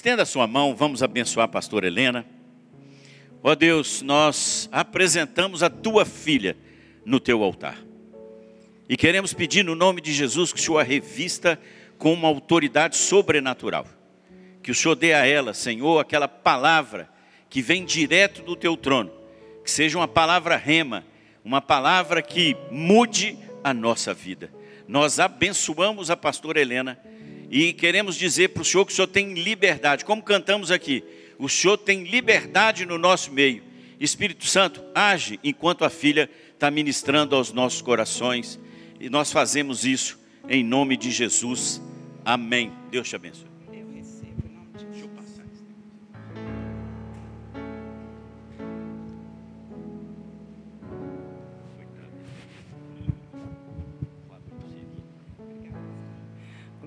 Estenda a sua mão, vamos abençoar a pastora Helena. Ó Deus, nós apresentamos a tua filha no teu altar. E queremos pedir no nome de Jesus que o Senhor a revista com uma autoridade sobrenatural. Que o Senhor dê a ela, Senhor, aquela palavra que vem direto do teu trono. Que seja uma palavra rema, uma palavra que mude a nossa vida. Nós abençoamos a pastora Helena e queremos dizer para o Senhor que o Senhor tem liberdade, como cantamos aqui, o Senhor tem liberdade no nosso meio. Espírito Santo, age enquanto a filha está ministrando aos nossos corações. E nós fazemos isso em nome de Jesus. Amém. Deus te abençoe.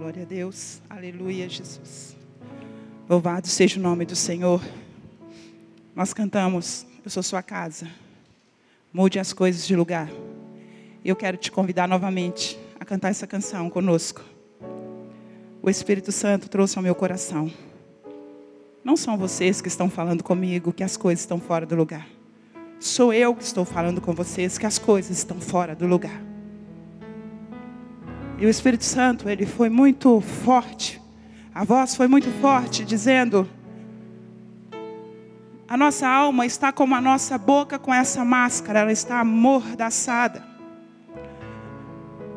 Glória a Deus. Aleluia, Jesus. Louvado seja o nome do Senhor. Nós cantamos, eu sou sua casa. Mude as coisas de lugar. Eu quero te convidar novamente a cantar essa canção conosco. O Espírito Santo trouxe ao meu coração. Não são vocês que estão falando comigo que as coisas estão fora do lugar. Sou eu que estou falando com vocês que as coisas estão fora do lugar. E o Espírito Santo, ele foi muito forte. A voz foi muito forte, dizendo: A nossa alma está como a nossa boca com essa máscara, ela está amordaçada.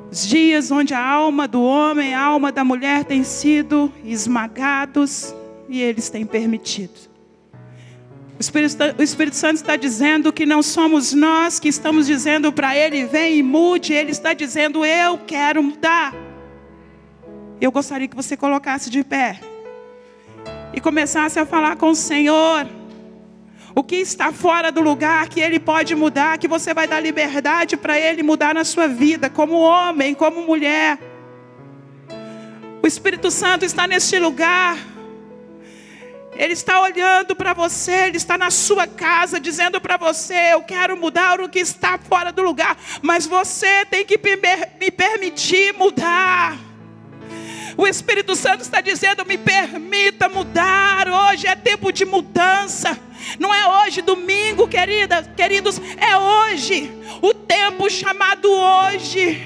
Os dias onde a alma do homem, a alma da mulher têm sido esmagados e eles têm permitido. O Espírito, o Espírito, Santo está dizendo que não somos nós que estamos dizendo para Ele, vem e mude. Ele está dizendo, eu quero mudar. Eu gostaria que você colocasse de pé e começasse a falar com o Senhor. O que está fora do lugar que Ele pode mudar, que você vai dar liberdade para Ele mudar na sua vida, como homem, como mulher. O Espírito Santo está neste lugar. Ele está olhando para você, Ele está na sua casa, dizendo para você: Eu quero mudar o que está fora do lugar, mas você tem que me permitir mudar. O Espírito Santo está dizendo: Me permita mudar. Hoje é tempo de mudança. Não é hoje, domingo, querida, queridos, é hoje. O tempo chamado hoje,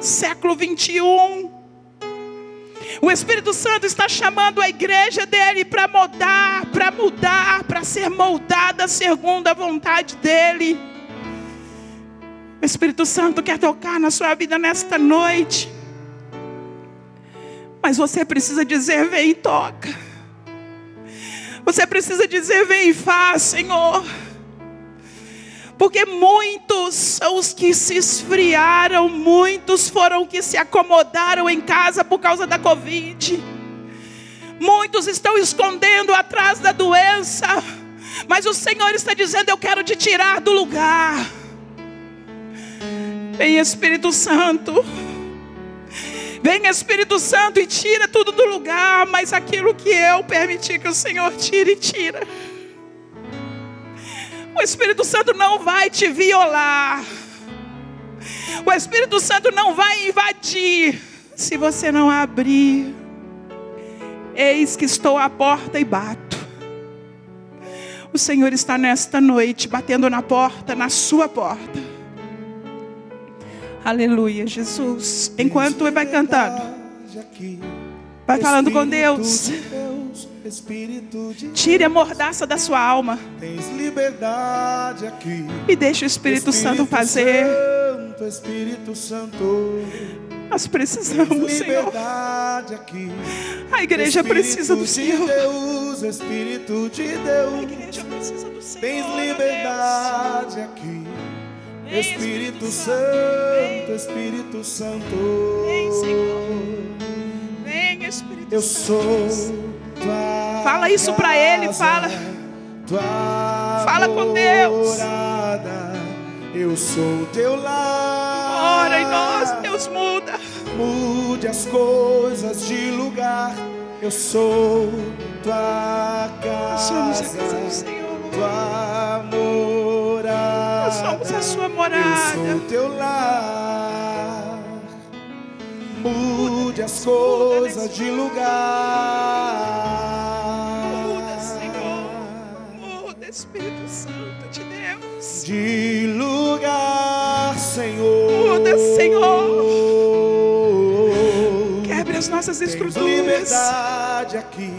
século 21. O Espírito Santo está chamando a igreja dele para mudar, para mudar, para ser moldada segundo a vontade dele. O Espírito Santo quer tocar na sua vida nesta noite. Mas você precisa dizer: vem e toca. Você precisa dizer: vem e faz, Senhor. Porque muitos são os que se esfriaram, muitos foram os que se acomodaram em casa por causa da Covid. Muitos estão escondendo atrás da doença, mas o Senhor está dizendo: Eu quero te tirar do lugar. Vem Espírito Santo. Vem Espírito Santo e tira tudo do lugar, mas aquilo que eu permiti que o Senhor tire, tira. O Espírito Santo não vai te violar. O Espírito Santo não vai invadir se você não abrir. Eis que estou à porta e bato. O Senhor está nesta noite batendo na porta, na sua porta. Aleluia, Jesus. Enquanto ele vai cantando, vai falando com Deus. Tire a mordaça da sua alma. Tens liberdade aqui. E deixe o Espírito, Espírito Santo fazer. Santo, Espírito Santo. Nós precisamos, Senhor. Aqui. A igreja Espírito precisa do Senhor. Deus, Espírito de Deus. A igreja precisa do Senhor. Tens liberdade aqui. Vem, Espírito Santo, Espírito Santo. Vem, Senhor. Vem, Espírito Eu Santo. sou tua Fala isso para ele, fala. Fala com Deus. Eu sou teu lar. Ora em nós, Deus muda. Mude as coisas de lugar. Eu sou tua casa. Somos a casa do Senhor. Tua morada. Nós somos a sua Eu morada. sou teu lar mude as coisas de lugar. Muda, Senhor. Muda, Espírito Santo de Deus. De lugar, Senhor. Muda, Senhor. Quebre as nossas estruturas. Tem liberdade aqui.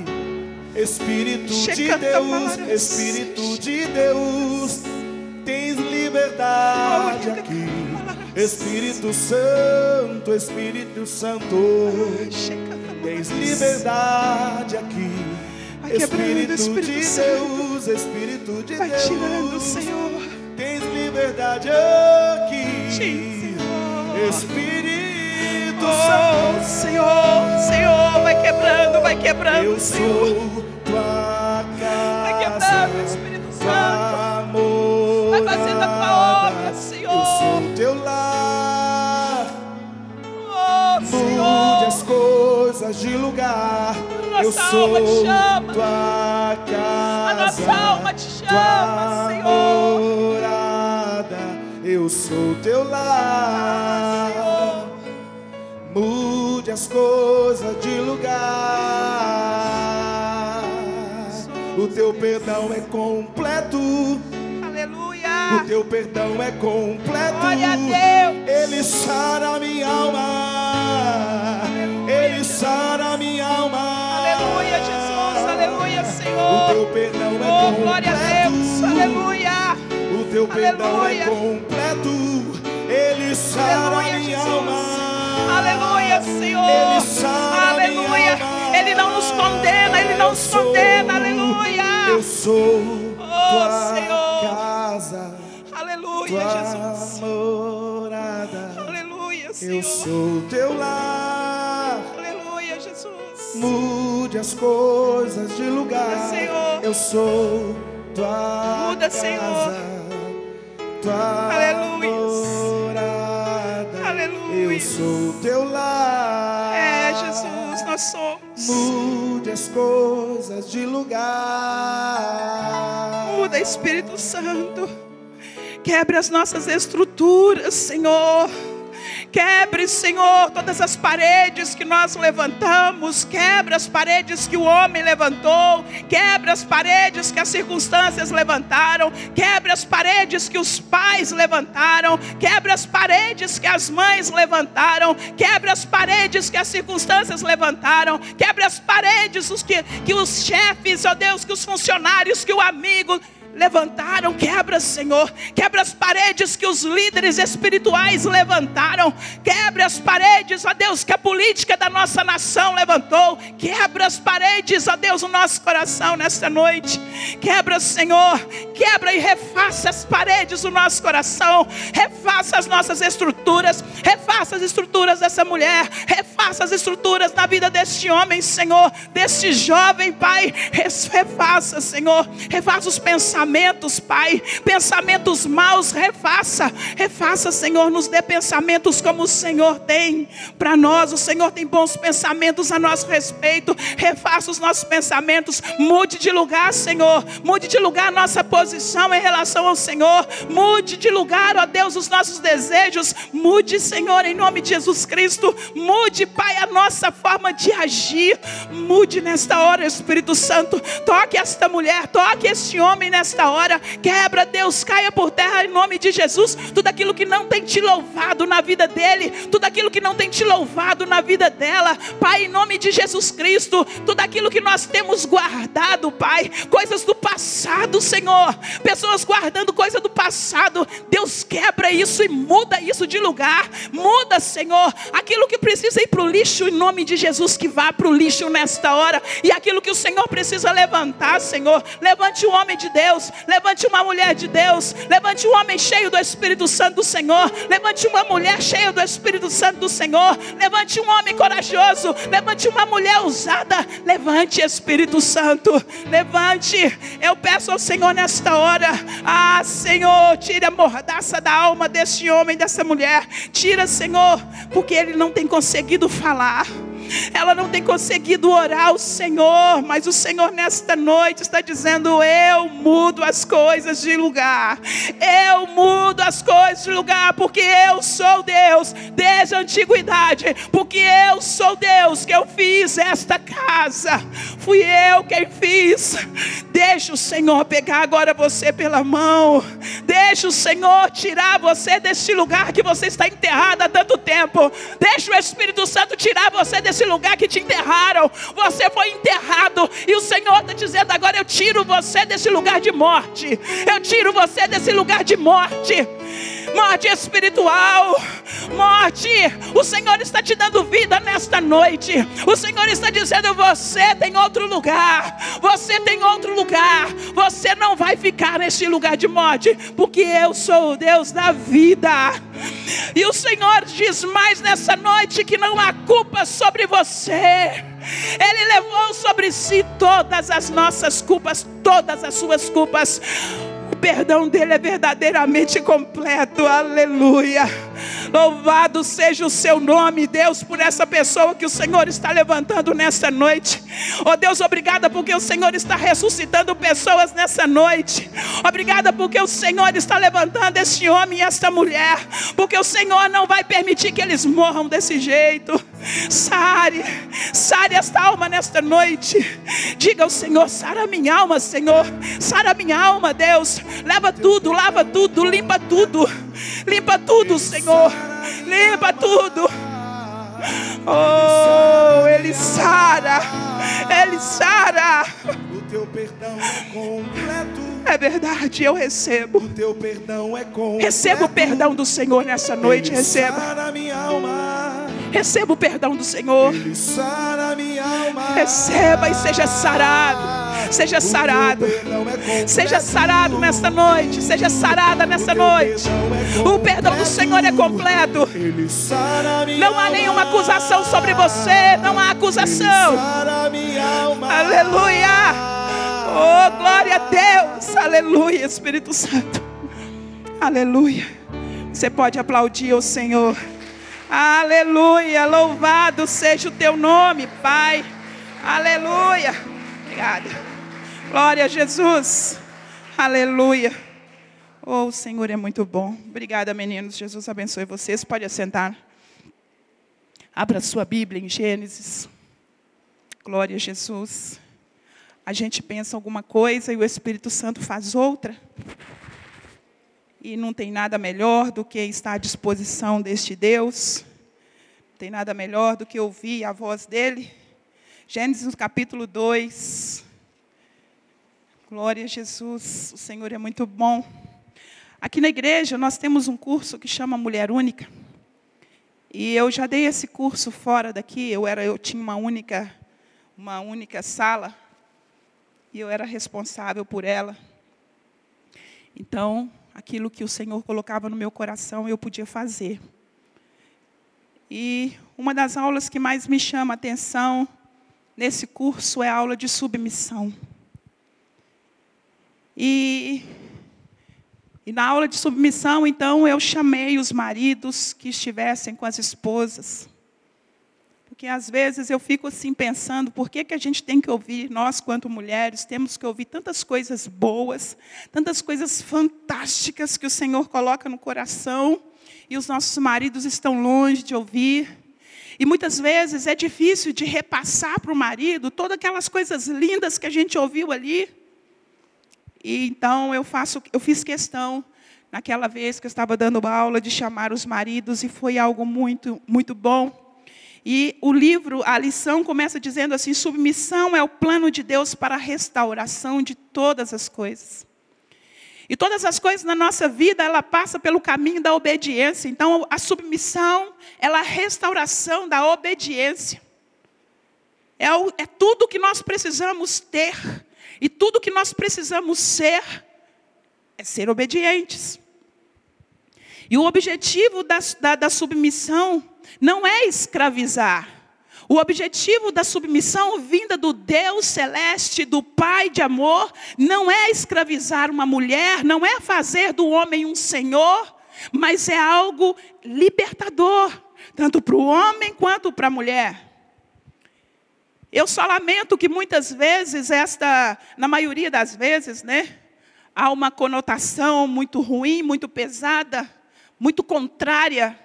Espírito de Deus, Espírito de Deus, tens liberdade aqui. Espírito Santo, Espírito Santo, tens liberdade aqui. Espírito Espírito de. Deus, Espírito de Vai Deus, tirando, Senhor. tens liberdade aqui. Senhor. Espírito Oh, Santo. Senhor, Senhor, vai quebrando, vai quebrando, Eu Senhor. sou tua Vai quebrando, casa, Espírito coisas de lugar. Nossa Eu sou alma te chama. tua casa. A nossa alma te chama, Senhor. morada. Eu sou teu lar. Mude as coisas de lugar. O teu perdão é completo. O Aleluia. teu perdão é completo. Glória a Deus. Ele sara minha alma. Ele sara minha alma. Aleluia, Jesus. Aleluia, O Senhor. teu perdão é Oh, completo. glória a Deus. Aleluia. O teu perdão Aleluia. é completo. Ele sara Aleluia, minha Jesus. alma. Aleluia, Senhor. Ele sara Aleluia. Ele não nos condena, Ele não Eu nos sou- condena. Aleluia. Eu sou Oh, tua Senhor. casa, Aleluia, tua Jesus. morada. Aleluia, Eu Senhor. sou teu lar. Aleluia. Mude as coisas de lugar. Muda, Senhor. Eu sou tua Muda, casa, Senhor. tua Aleluias. morada. Aleluia. Eu sou teu lar. É, Jesus, nós somos. Mude as coisas de lugar. Muda, Espírito Santo. Quebre as nossas estruturas, Senhor. Quebre, Senhor, todas as paredes que nós levantamos. Quebra as paredes que o homem levantou. Quebra as paredes que as circunstâncias levantaram. Quebra as paredes que os pais levantaram. Quebra as paredes que as mães levantaram. Quebra as paredes que as circunstâncias levantaram. Quebra as paredes os que, que os chefes, ó Deus, que os funcionários, que o amigo levantaram, quebra, Senhor, quebra as paredes que os líderes espirituais levantaram, quebra as paredes, ó Deus, que a política da nossa nação levantou, quebra as paredes, ó Deus, o nosso coração nesta noite, quebra, Senhor, quebra e refaça as paredes do nosso coração, refaça as nossas estruturas, refaça as estruturas dessa mulher, refaça as estruturas na vida deste homem, Senhor, deste jovem, Pai, refaça, Senhor, refaça os pensamentos, Pai, pensamentos maus, refaça, refaça, Senhor, nos dê pensamentos como o Senhor tem para nós, o Senhor tem bons pensamentos a nosso respeito, refaça os nossos pensamentos, mude de lugar, Senhor, mude de lugar a nossa posição em relação ao Senhor, mude de lugar, ó Deus, os nossos desejos, mude, Senhor, em nome de Jesus Cristo, mude, Pai, a nossa forma de agir, mude nesta hora, Espírito Santo, toque esta mulher, toque este homem nesta hora, quebra, Deus, caia por terra em nome de Jesus, tudo aquilo que não tem te louvado na vida dele, tudo aquilo que não tem te louvado na vida dela, Pai, em nome de Jesus Cristo, tudo aquilo que nós temos guardado, Pai, coisas do passado, Senhor, pessoas guardando coisa do passado, Deus quebra isso e muda isso de lugar, muda, Senhor, aquilo que precisa ir para o lixo, em nome de Jesus, que vá para o lixo nesta hora, e aquilo que o Senhor precisa levantar, Senhor, levante um homem de Deus, levante uma mulher de Deus, levante um homem cheio do Espírito Santo do Senhor, levante uma mulher cheia do Espírito Santo do Senhor, levante um homem corajoso, levante uma mulher ousada, levante Espírito Santo, levante, eu peço ao Senhor nesta hora, ah Senhor, tire a mordaça da alma deste homem, dessa mulher, tira Senhor, porque ele não tem conseguido falar, ela não tem conseguido orar ao Senhor, mas o Senhor nesta noite está dizendo: Eu mudo as coisas de lugar, eu mudo as coisas de lugar, porque eu sou Deus desde a antiguidade, porque eu sou Deus que eu fiz esta casa, fui eu quem fiz. Deixa o Senhor pegar agora você pela mão, deixa o Senhor tirar você deste lugar que você está enterrado há tanto tempo, deixa o Espírito Santo tirar você desse lugar que te enterraram. Você foi enterrado. E o Senhor está dizendo agora: eu tiro você desse lugar de morte, eu tiro você desse lugar de morte morte espiritual, morte. O Senhor está te dando vida nesta noite. O Senhor está dizendo: você tem outro lugar, você tem outro lugar. Você não vai ficar neste lugar de morte, porque eu sou o Deus da vida. E o Senhor diz mais nessa noite que não há culpa sobre você. Ele levou sobre si todas as nossas culpas, todas as suas culpas o perdão dele é verdadeiramente completo. Aleluia. Louvado seja o seu nome, Deus, por essa pessoa que o Senhor está levantando nessa noite. Oh Deus, obrigada porque o Senhor está ressuscitando pessoas nessa noite. Obrigada porque o Senhor está levantando este homem e esta mulher. Porque o Senhor não vai permitir que eles morram desse jeito. Sare, sare esta alma nesta noite. Diga ao Senhor: sara minha alma, Senhor. Sara minha alma, Deus. Leva tudo, lava tudo, limpa tudo. Limpa tudo, Senhor. Limpa tudo. Oh, Ele sara. Ele sara. O teu perdão é completo. É verdade, eu recebo. O teu perdão é completo. Receba o perdão do Senhor nessa noite. Receba. minha alma. Receba o perdão do Senhor. Receba e seja sarado. Seja sarado. é. Seja sarado nesta noite. Seja sarada nesta noite. O perdão do Senhor é completo. Não há nenhuma acusação sobre você. Não há acusação. Aleluia. Oh, glória a Deus. Aleluia, Espírito Santo. Aleluia. Você pode aplaudir o Senhor. Aleluia. Louvado seja o teu nome, Pai. Aleluia. Obrigada. Glória a Jesus. Aleluia. Oh, o Senhor é muito bom. Obrigada, meninos. Jesus abençoe vocês. Pode assentar. Abra sua Bíblia em Gênesis. Glória a Jesus. A gente pensa alguma coisa e o Espírito Santo faz outra. E não tem nada melhor do que estar à disposição deste Deus. Não tem nada melhor do que ouvir a voz dele. Gênesis capítulo 2. Glória a Jesus. O Senhor é muito bom. Aqui na igreja nós temos um curso que chama Mulher Única. E eu já dei esse curso fora daqui. Eu era, eu tinha uma única, uma única sala e eu era responsável por ela. Então, aquilo que o Senhor colocava no meu coração, eu podia fazer. E uma das aulas que mais me chama a atenção nesse curso é a aula de submissão. E, e na aula de submissão, então, eu chamei os maridos que estivessem com as esposas. Porque às vezes eu fico assim pensando, por que, que a gente tem que ouvir, nós quanto mulheres, temos que ouvir tantas coisas boas, tantas coisas fantásticas que o Senhor coloca no coração, e os nossos maridos estão longe de ouvir. E muitas vezes é difícil de repassar para o marido todas aquelas coisas lindas que a gente ouviu ali. E então eu faço, eu fiz questão naquela vez que eu estava dando aula de chamar os maridos e foi algo muito muito bom. E o livro, a lição começa dizendo assim: submissão é o plano de Deus para a restauração de todas as coisas. E todas as coisas na nossa vida, ela passa pelo caminho da obediência. Então, a submissão, ela é a restauração da obediência. É, o, é tudo que nós precisamos ter. E tudo que nós precisamos ser é ser obedientes. E o objetivo da, da, da submissão não é escravizar. O objetivo da submissão vinda do Deus celeste, do Pai de amor, não é escravizar uma mulher, não é fazer do homem um senhor, mas é algo libertador, tanto para o homem quanto para a mulher. Eu só lamento que muitas vezes, esta, na maioria das vezes, né, há uma conotação muito ruim, muito pesada, muito contrária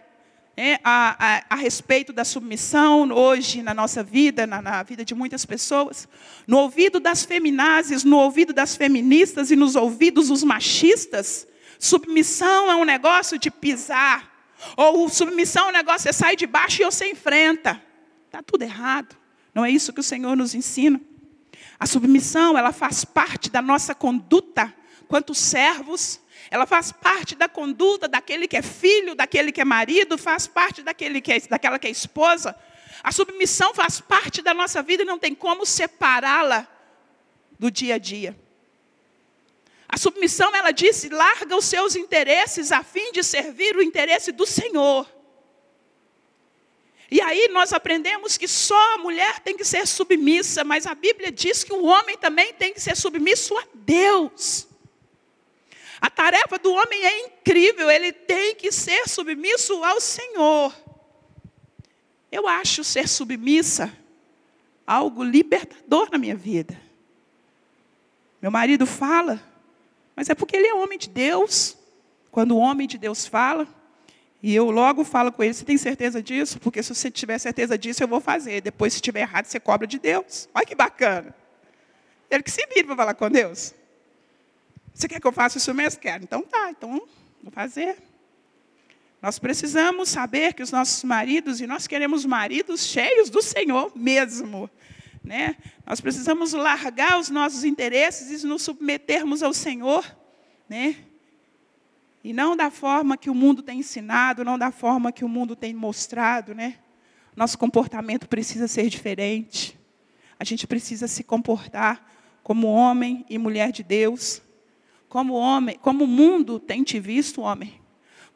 né, a, a, a, respeito da submissão hoje na nossa vida, na, na vida de muitas pessoas, no ouvido das feminazes, no ouvido das feministas e nos ouvidos dos machistas, submissão é um negócio de pisar, ou submissão é um negócio, você sai de baixo e você enfrenta. Está tudo errado. Não é isso que o Senhor nos ensina. A submissão, ela faz parte da nossa conduta quanto servos, ela faz parte da conduta daquele que é filho, daquele que é marido, faz parte daquele que é, daquela que é esposa. A submissão faz parte da nossa vida e não tem como separá-la do dia a dia. A submissão, ela disse, larga os seus interesses a fim de servir o interesse do Senhor. E aí nós aprendemos que só a mulher tem que ser submissa, mas a Bíblia diz que o homem também tem que ser submisso a Deus. A tarefa do homem é incrível, ele tem que ser submisso ao Senhor. Eu acho ser submissa algo libertador na minha vida. Meu marido fala, mas é porque ele é homem de Deus. Quando o homem de Deus fala, e eu logo falo com ele: Você tem certeza disso? Porque se você tiver certeza disso, eu vou fazer. Depois, se estiver errado, você cobra de Deus. Olha que bacana. Ele que se vira para falar com Deus. Você quer que eu faça isso mesmo? Quero. Então tá, então vou fazer. Nós precisamos saber que os nossos maridos, e nós queremos maridos cheios do Senhor mesmo. Né? Nós precisamos largar os nossos interesses e nos submetermos ao Senhor. Né? E não da forma que o mundo tem ensinado, não da forma que o mundo tem mostrado, né? Nosso comportamento precisa ser diferente. A gente precisa se comportar como homem e mulher de Deus. Como homem, como o mundo tem te visto, homem.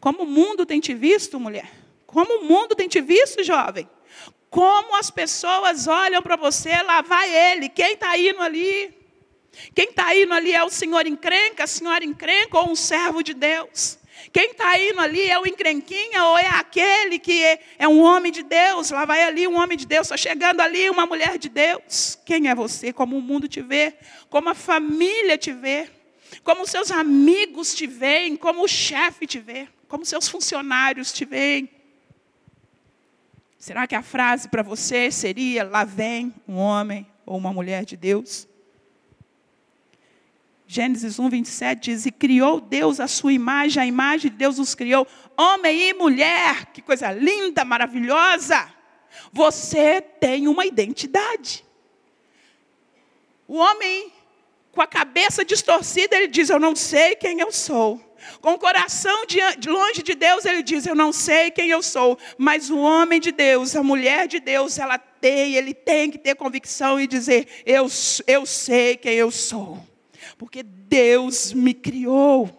Como o mundo tem te visto, mulher. Como o mundo tem te visto, jovem. Como as pessoas olham para você, lá vai ele. Quem está indo ali? Quem está indo ali é o senhor encrenca, a senhora encrenca ou um servo de Deus. Quem está indo ali é o encrenquinha ou é aquele que é, é, um homem de Deus. Lá vai ali um homem de Deus, está chegando ali uma mulher de Deus. Quem é você? Como o mundo te vê, como a família te vê, como seus amigos te veem, como o chefe te vê, como seus funcionários te veem. Será que a frase para você seria: lá vem um homem ou uma mulher de Deus? Gênesis 1, 27 diz: E criou Deus a sua imagem, a imagem de Deus os criou, homem e mulher. Que coisa linda, maravilhosa. Você tem uma identidade. O homem, com a cabeça distorcida, ele diz: Eu não sei quem eu sou. Com o coração de, longe de Deus, ele diz: Eu não sei quem eu sou. Mas o homem de Deus, a mulher de Deus, ela tem, ele tem que ter convicção e dizer: Eu, eu sei quem eu sou porque Deus me criou.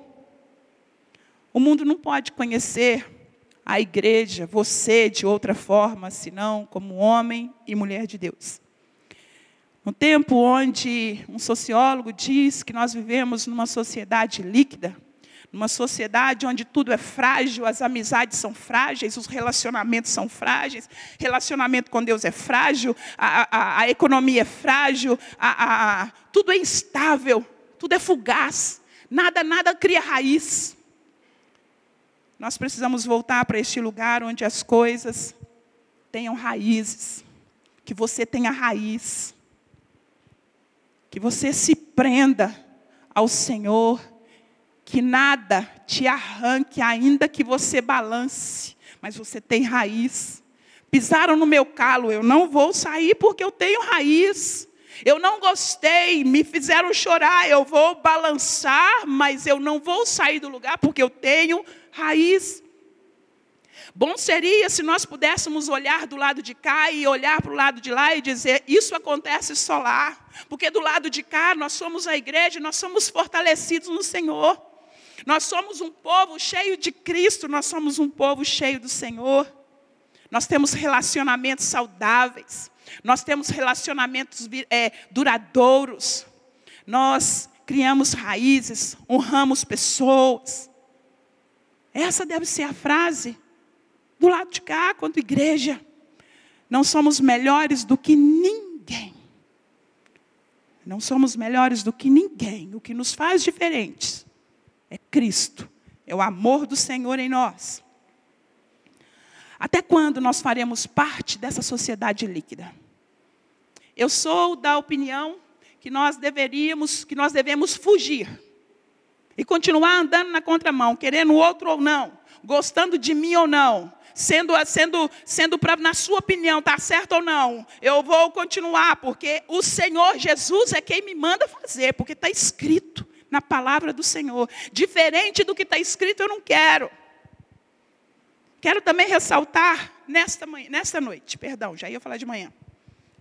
O mundo não pode conhecer a igreja, você, de outra forma, senão como homem e mulher de Deus. Um tempo onde um sociólogo diz que nós vivemos numa sociedade líquida, numa sociedade onde tudo é frágil, as amizades são frágeis, os relacionamentos são frágeis, relacionamento com Deus é frágil, a, a, a economia é frágil, a, tudo é instável tudo é fugaz, nada, nada cria raiz. Nós precisamos voltar para este lugar onde as coisas tenham raízes, que você tenha raiz, que você se prenda ao Senhor, que nada te arranque, ainda que você balance, mas você tem raiz. Pisaram no meu calo, eu não vou sair porque eu tenho raiz. Eu não gostei, me fizeram chorar, eu vou balançar, mas eu não vou sair do lugar porque eu tenho raiz. Bom seria se nós pudéssemos olhar do lado de cá e olhar para o lado de lá e dizer: Isso acontece só lá. Porque do lado de cá nós somos a igreja, nós somos fortalecidos no Senhor. Nós somos um povo cheio de Cristo, nós somos um povo cheio do Senhor. Nós temos relacionamentos saudáveis. Nós temos relacionamentos é, duradouros. Nós criamos raízes, honramos pessoas. Essa deve ser a frase do lado de cá, quanto igreja. Não somos melhores do que ninguém. Não somos melhores do que ninguém. O que nos faz diferentes é Cristo, é o amor do Senhor em nós. Até quando nós faremos parte dessa sociedade líquida? Eu sou da opinião que nós deveríamos, que nós devemos fugir e continuar andando na contramão, querendo o outro ou não, gostando de mim ou não, sendo, sendo, sendo pra, na sua opinião, está certo ou não, eu vou continuar, porque o Senhor Jesus é quem me manda fazer, porque está escrito na palavra do Senhor. Diferente do que está escrito, eu não quero. Quero também ressaltar nesta, manhã, nesta noite, perdão, já ia falar de manhã,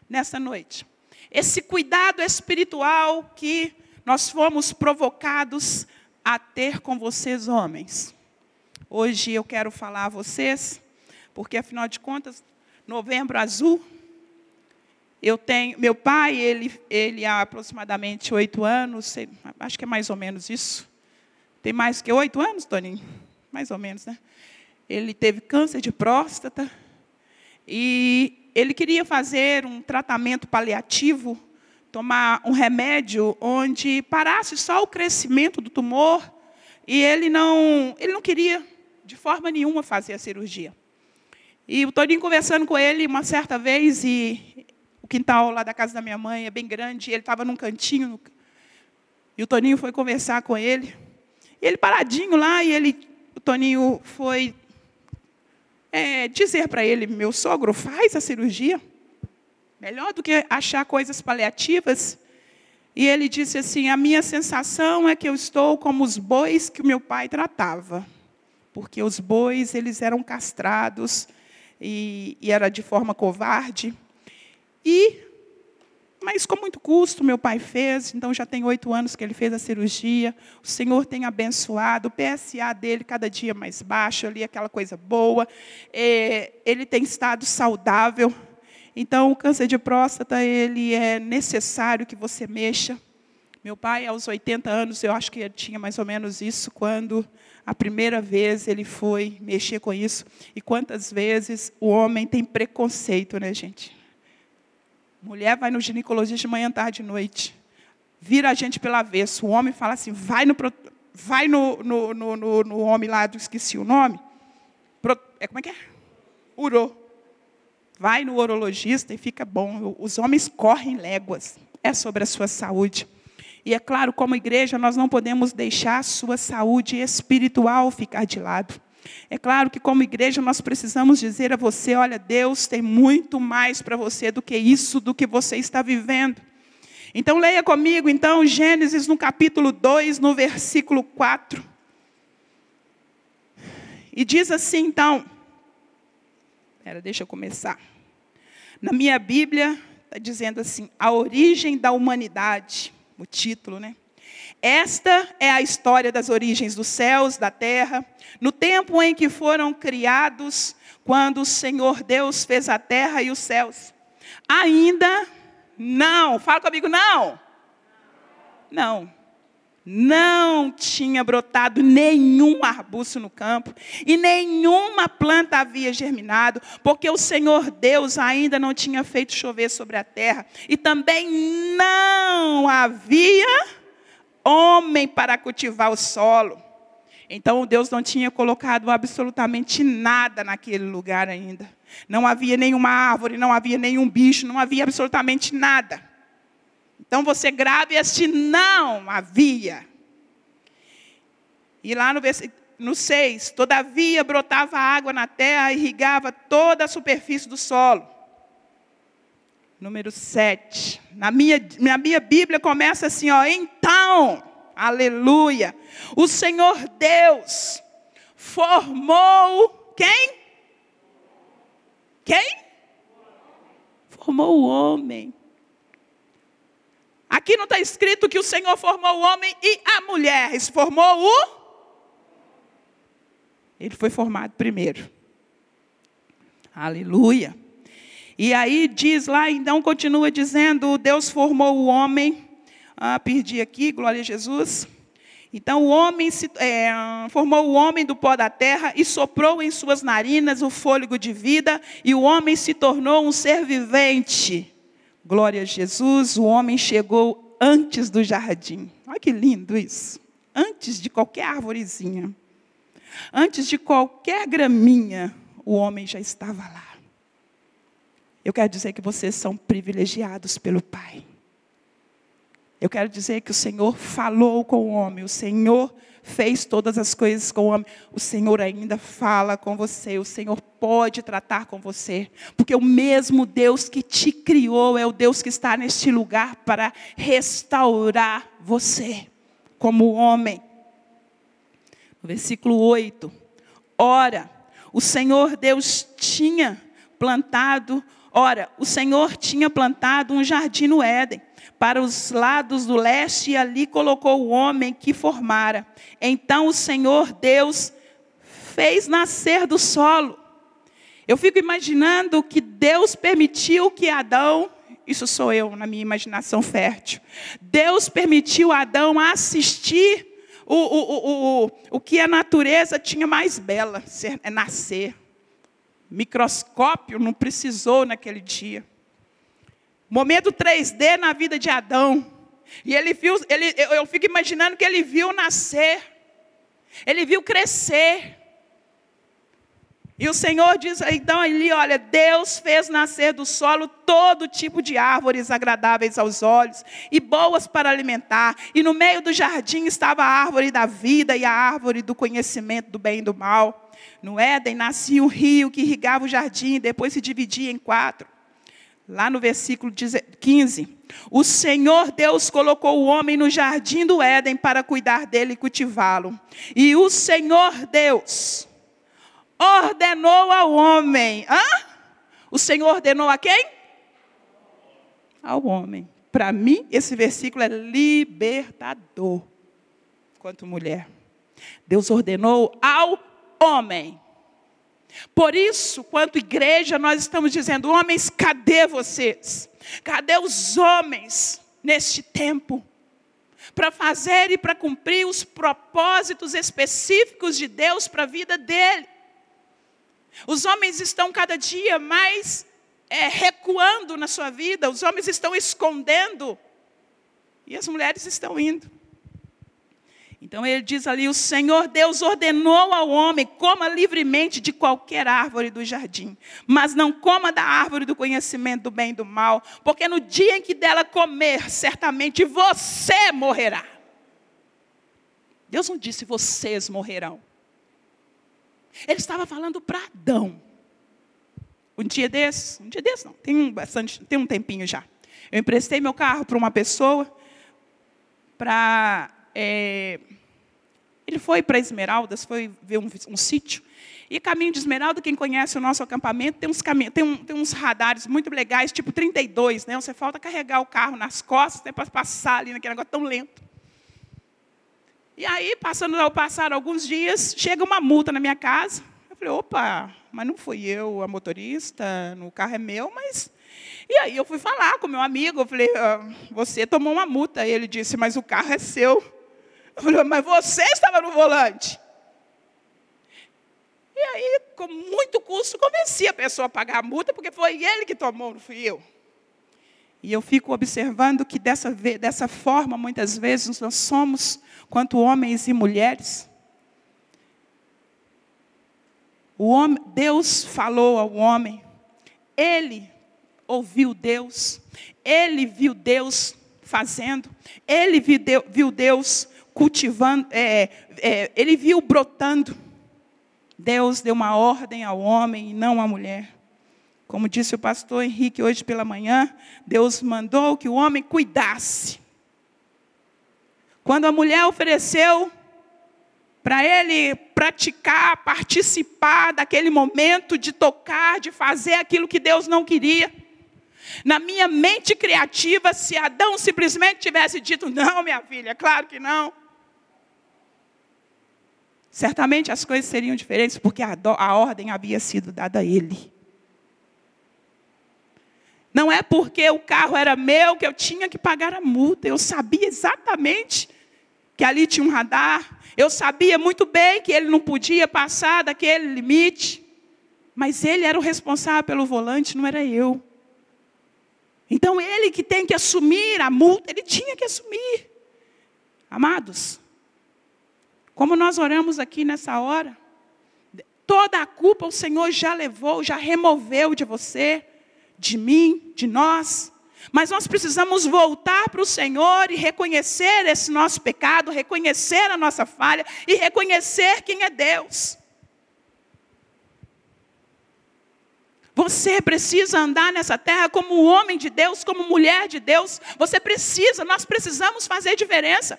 nesta noite, esse cuidado espiritual que nós fomos provocados a ter com vocês, homens. Hoje eu quero falar a vocês, porque afinal de contas, novembro azul, eu tenho, meu pai, ele, ele há aproximadamente oito anos, acho que é mais ou menos isso. Tem mais que oito anos, Toninho? Mais ou menos, né? Ele teve câncer de próstata e ele queria fazer um tratamento paliativo tomar um remédio onde parasse só o crescimento do tumor e ele não, ele não queria de forma nenhuma fazer a cirurgia. E o Toninho conversando com ele uma certa vez e o quintal lá da casa da minha mãe é bem grande, ele estava num cantinho e o Toninho foi conversar com ele. E ele paradinho lá e ele, o Toninho foi é, dizer para ele, meu sogro faz a cirurgia. Melhor do que achar coisas paliativas. E ele disse assim: A minha sensação é que eu estou como os bois que o meu pai tratava. Porque os bois, eles eram castrados e, e era de forma covarde. E, mas com muito custo, meu pai fez, então já tem oito anos que ele fez a cirurgia. O Senhor tem abençoado, o PSA dele cada dia mais baixo, ali aquela coisa boa. É, ele tem estado saudável. Então, o câncer de próstata, ele é necessário que você mexa. Meu pai, aos 80 anos, eu acho que ele tinha mais ou menos isso, quando a primeira vez ele foi mexer com isso. E quantas vezes o homem tem preconceito, né, gente? Mulher vai no ginecologista de manhã, tarde e noite. Vira a gente pela vez. O homem fala assim, vai no, vai no, no, no, no, no homem lá, esqueci o nome. Pro, é, como é que é? Urô. Vai no urologista e fica bom. Os homens correm léguas. É sobre a sua saúde. E é claro, como igreja, nós não podemos deixar a sua saúde espiritual ficar de lado. É claro que, como igreja, nós precisamos dizer a você: olha, Deus tem muito mais para você do que isso, do que você está vivendo. Então, leia comigo, então, Gênesis no capítulo 2, no versículo 4. E diz assim, então. Espera, deixa eu começar. Na minha Bíblia, está dizendo assim: a origem da humanidade, o título, né? Esta é a história das origens dos céus, da terra, no tempo em que foram criados, quando o Senhor Deus fez a terra e os céus. Ainda não, fala comigo, não. Não não tinha brotado nenhum arbusto no campo e nenhuma planta havia germinado, porque o Senhor Deus ainda não tinha feito chover sobre a terra e também não havia homem para cultivar o solo. Então Deus não tinha colocado absolutamente nada naquele lugar ainda. Não havia nenhuma árvore, não havia nenhum bicho, não havia absolutamente nada. Então você grave este não havia. E lá no, no 6, todavia brotava água na terra e irrigava toda a superfície do solo. Número 7. Na minha, na minha Bíblia começa assim, ó, então, aleluia, o Senhor Deus formou quem? Quem? Formou o homem Aqui não está escrito que o Senhor formou o homem e a mulher. Ele formou o. Ele foi formado primeiro. Aleluia. E aí diz lá, então continua dizendo: Deus formou o homem. Ah, perdi aqui, glória a Jesus. Então o homem se, é, formou o homem do pó da terra e soprou em suas narinas o fôlego de vida, e o homem se tornou um ser vivente. Glória a Jesus, o homem chegou antes do jardim. Olha que lindo isso. Antes de qualquer árvorezinha, antes de qualquer graminha, o homem já estava lá. Eu quero dizer que vocês são privilegiados pelo Pai. Eu quero dizer que o Senhor falou com o homem, o Senhor fez todas as coisas com o homem. O Senhor ainda fala com você, o Senhor pode tratar com você, porque o mesmo Deus que te criou é o Deus que está neste lugar para restaurar você como homem. Versículo 8: Ora, o Senhor Deus tinha plantado, ora, o Senhor tinha plantado um jardim no Éden para os lados do leste e ali colocou o homem que formara. Então o Senhor Deus fez nascer do solo. Eu fico imaginando que Deus permitiu que Adão, isso sou eu na minha imaginação fértil, Deus permitiu Adão assistir o, o, o, o, o que a natureza tinha mais bela, ser, é nascer. Microscópio não precisou naquele dia. Momento 3D na vida de Adão. E ele viu, ele, eu fico imaginando que ele viu nascer. Ele viu crescer. E o Senhor diz, então ali, olha, Deus fez nascer do solo todo tipo de árvores agradáveis aos olhos e boas para alimentar. E no meio do jardim estava a árvore da vida e a árvore do conhecimento do bem e do mal. No Éden nascia um rio que irrigava o jardim e depois se dividia em quatro. Lá no versículo 15: O Senhor Deus colocou o homem no jardim do Éden para cuidar dele e cultivá-lo. E o Senhor Deus ordenou ao homem. Hã? O Senhor ordenou a quem? Ao homem. Para mim, esse versículo é libertador. Quanto mulher. Deus ordenou ao homem por isso, quanto igreja, nós estamos dizendo: homens, cadê vocês? Cadê os homens neste tempo? Para fazer e para cumprir os propósitos específicos de Deus para a vida dele. Os homens estão cada dia mais é, recuando na sua vida, os homens estão escondendo, e as mulheres estão indo. Então ele diz ali: O Senhor Deus ordenou ao homem: coma livremente de qualquer árvore do jardim, mas não coma da árvore do conhecimento do bem e do mal, porque no dia em que dela comer, certamente você morrerá. Deus não disse: vocês morrerão. Ele estava falando para Adão. Um dia desse, um dia desse não, tem um, bastante, tem um tempinho já. Eu emprestei meu carro para uma pessoa para é, ele foi para Esmeraldas, foi ver um, um, sítio. E caminho de Esmeralda, quem conhece o nosso acampamento, tem uns, tem, um, tem uns radares muito legais, tipo 32, né? Você falta carregar o carro nas costas né, para passar ali naquele negócio tão lento. E aí, passando ao passar alguns dias, chega uma multa na minha casa. Eu falei, opa, mas não fui eu a motorista, o carro é meu, mas. E aí eu fui falar com meu amigo, eu falei, ah, você tomou uma multa. Ele disse, mas o carro é seu. Eu falei, mas você estava no volante. E aí, com muito custo, convenci a pessoa a pagar a multa, porque foi ele que tomou, não fui eu. E eu fico observando que dessa, dessa forma, muitas vezes, nós somos, quanto homens e mulheres. Homem, Deus falou ao homem, ele ouviu Deus, ele viu Deus fazendo, ele viu Deus cultivando, é, é, ele viu brotando. Deus deu uma ordem ao homem e não à mulher. Como disse o pastor Henrique hoje pela manhã, Deus mandou que o homem cuidasse. Quando a mulher ofereceu para ele praticar, participar daquele momento de tocar, de fazer aquilo que Deus não queria. Na minha mente criativa, se Adão simplesmente tivesse dito: Não, minha filha, claro que não certamente as coisas seriam diferentes, porque a, do, a ordem havia sido dada a ele. Não é porque o carro era meu que eu tinha que pagar a multa. Eu sabia exatamente que ali tinha um radar. Eu sabia muito bem que ele não podia passar daquele limite. Mas ele era o responsável pelo volante, não era eu. Então ele que tem que assumir a multa, ele tinha que assumir. Amados, como nós oramos aqui nessa hora, toda a culpa o Senhor já levou, já removeu de você, de mim, de nós. Mas nós precisamos voltar para o Senhor e reconhecer esse nosso pecado, reconhecer a nossa falha e reconhecer quem é Deus. Você precisa andar nessa terra como homem de Deus, como mulher de Deus. Você precisa, nós precisamos fazer diferença.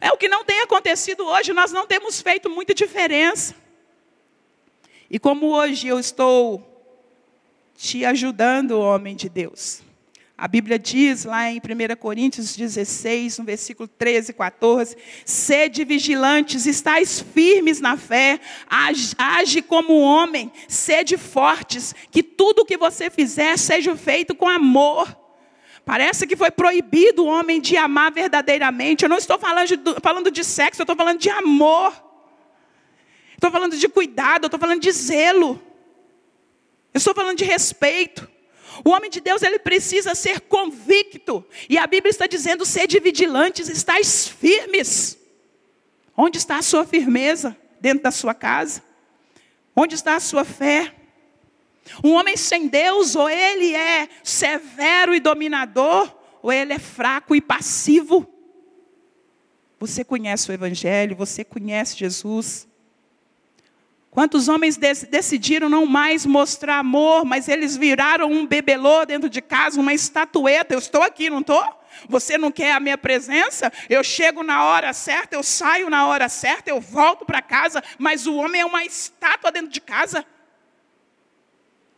É o que não tem acontecido hoje, nós não temos feito muita diferença. E como hoje eu estou te ajudando, homem de Deus. A Bíblia diz lá em 1 Coríntios 16, no versículo 13 e 14: Sede vigilantes, estáis firmes na fé, age, age como homem, sede fortes, que tudo o que você fizer seja feito com amor. Parece que foi proibido o homem de amar verdadeiramente. Eu não estou falando de, falando de sexo, eu estou falando de amor. Estou falando de cuidado, eu estou falando de zelo. Eu estou falando de respeito. O homem de Deus, ele precisa ser convicto. E a Bíblia está dizendo: sede vigilantes, estáis firmes. Onde está a sua firmeza? Dentro da sua casa? Onde está a sua fé? Um homem sem Deus, ou ele é severo e dominador, ou ele é fraco e passivo. Você conhece o Evangelho, você conhece Jesus. Quantos homens decidiram não mais mostrar amor, mas eles viraram um bebelô dentro de casa, uma estatueta. Eu estou aqui, não estou? Você não quer a minha presença? Eu chego na hora certa, eu saio na hora certa, eu volto para casa, mas o homem é uma estátua dentro de casa.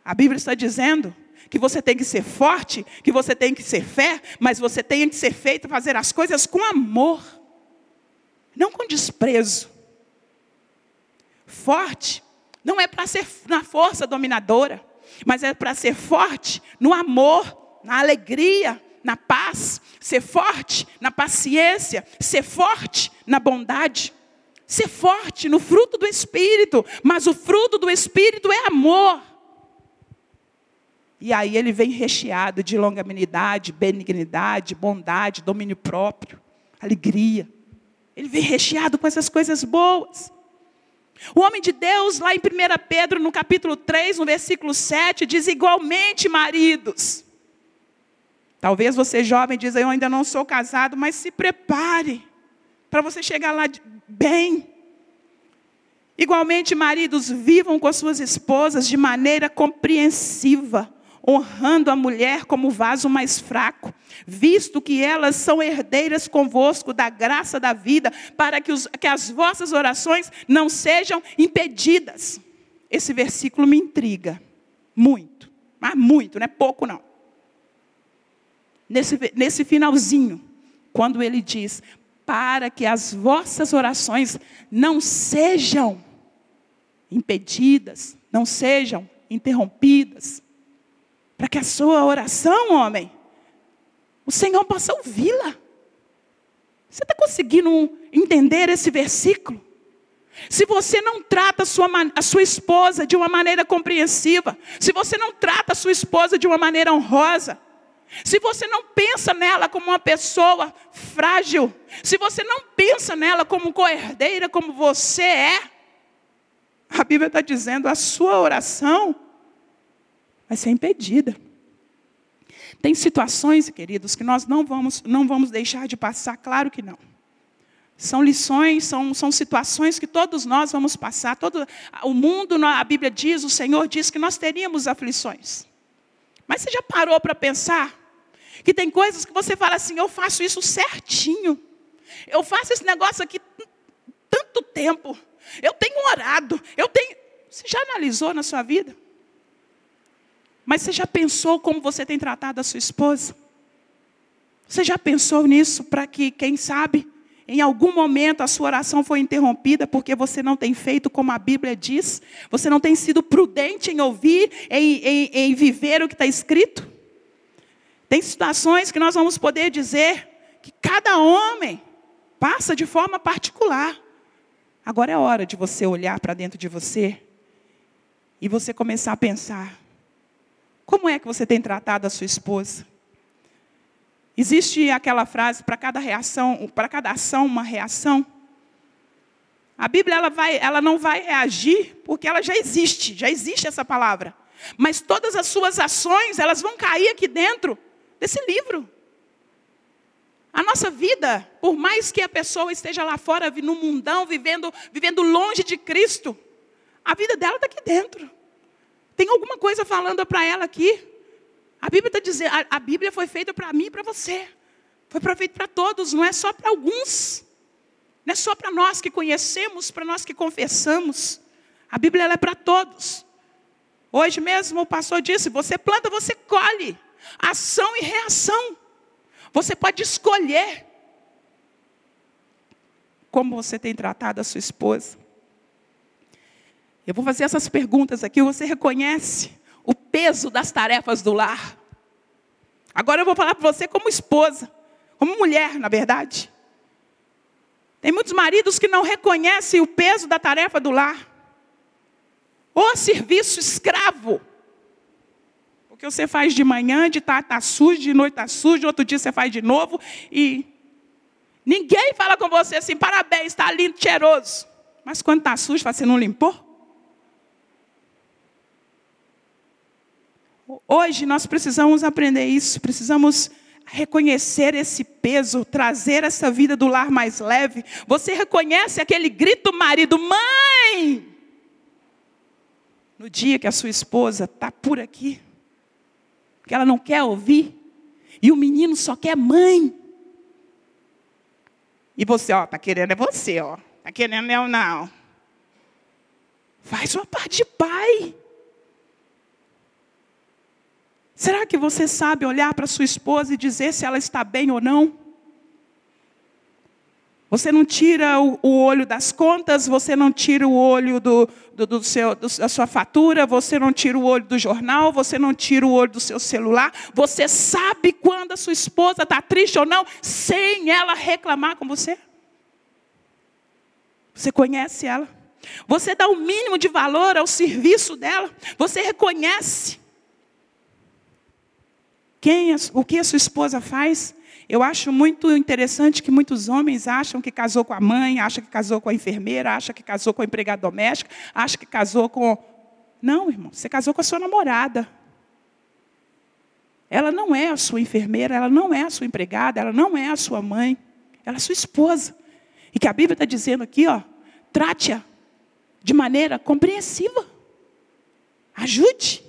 A Bíblia está dizendo que você tem que ser forte, que você tem que ser fé, mas você tem que ser feito fazer as coisas com amor, não com desprezo forte não é para ser na força dominadora, mas é para ser forte no amor, na alegria, na paz, ser forte na paciência, ser forte na bondade, ser forte no fruto do Espírito, mas o fruto do Espírito é amor. E aí ele vem recheado de longanimidade, benignidade, bondade, domínio próprio, alegria. Ele vem recheado com essas coisas boas. O homem de Deus, lá em 1 Pedro, no capítulo 3, no versículo 7, diz igualmente, maridos. Talvez você jovem diz, eu ainda não sou casado, mas se prepare para você chegar lá bem. Igualmente, maridos, vivam com as suas esposas de maneira compreensiva, honrando a mulher como vaso mais fraco, visto que elas são herdeiras convosco da graça da vida, para que, os, que as vossas orações não sejam impedidas. Esse versículo me intriga muito, mas muito, não é pouco não. Nesse, nesse finalzinho, quando ele diz: para que as vossas orações não sejam impedidas, não sejam interrompidas para que a sua oração, homem, o Senhor possa ouvi-la. Você está conseguindo entender esse versículo? Se você não trata a sua, a sua esposa de uma maneira compreensiva, se você não trata a sua esposa de uma maneira honrosa, se você não pensa nela como uma pessoa frágil, se você não pensa nela como coerdeira, como você é, a Bíblia está dizendo, a sua oração vai ser impedida. Tem situações, queridos, que nós não vamos, não vamos deixar de passar, claro que não. São lições, são, são situações que todos nós vamos passar. Todo, o mundo, a Bíblia diz, o Senhor diz que nós teríamos aflições. Mas você já parou para pensar que tem coisas que você fala assim: eu faço isso certinho. Eu faço esse negócio aqui tanto tempo. Eu tenho orado. Eu tenho. Você já analisou na sua vida? Mas você já pensou como você tem tratado a sua esposa? Você já pensou nisso para que, quem sabe, em algum momento a sua oração foi interrompida porque você não tem feito como a Bíblia diz? Você não tem sido prudente em ouvir, em, em, em viver o que está escrito? Tem situações que nós vamos poder dizer que cada homem passa de forma particular. Agora é hora de você olhar para dentro de você e você começar a pensar: Como é que você tem tratado a sua esposa? Existe aquela frase para cada reação, para cada ação uma reação. A Bíblia ela, vai, ela não vai reagir porque ela já existe, já existe essa palavra. Mas todas as suas ações, elas vão cair aqui dentro desse livro. A nossa vida, por mais que a pessoa esteja lá fora, no mundão, vivendo, vivendo longe de Cristo, a vida dela está aqui dentro. Tem alguma coisa falando para ela aqui. A Bíblia está dizendo, a, a, Bíblia foi feita para mim e para você. Foi feita para todos, não é só para alguns. Não é só para nós que conhecemos, para nós que confessamos. A Bíblia é para todos. Hoje mesmo o pastor disse: você planta, você colhe. Ação e reação. Você pode escolher como você tem tratado a sua esposa. Eu vou fazer essas perguntas aqui. Você reconhece o peso das tarefas do lar? Agora eu vou falar para você como esposa, como mulher, na verdade. Tem muitos maridos que não reconhecem o peso da tarefa do lar. Ou serviço escravo. Porque você faz de manhã, de tarde está sujo, de noite está sujo, outro dia você faz de novo. E ninguém fala com você assim, parabéns, está lindo, cheiroso. Mas quando está sujo, você não limpou? Hoje nós precisamos aprender isso, precisamos reconhecer esse peso, trazer essa vida do lar mais leve. Você reconhece aquele grito marido, mãe! No dia que a sua esposa está por aqui, que ela não quer ouvir, e o menino só quer mãe. E você, ó, tá querendo é você, ó. Tá querendo eu não. Faz sua parte de pai. Será que você sabe olhar para sua esposa e dizer se ela está bem ou não? Você não tira o, olho das contas, você não tira o olho do, do, do seu, do, da sua fatura, você não tira o olho do jornal, você não tira o olho do seu celular. Você sabe quando a sua esposa está triste ou não, sem ela reclamar com você? Você conhece ela? Você dá o mínimo de valor ao serviço dela? Você reconhece? Quem, o que a sua esposa faz? Eu acho muito interessante que muitos homens acham que casou com a mãe, acham que casou com a enfermeira, acham que casou com a empregada doméstica, acham que casou com. Não, irmão, você casou com a sua namorada. Ela não é a sua enfermeira, ela não é a sua empregada, ela não é a sua mãe, ela é a sua esposa. E que a Bíblia está dizendo aqui, ó, trate-a de maneira compreensiva. Ajude.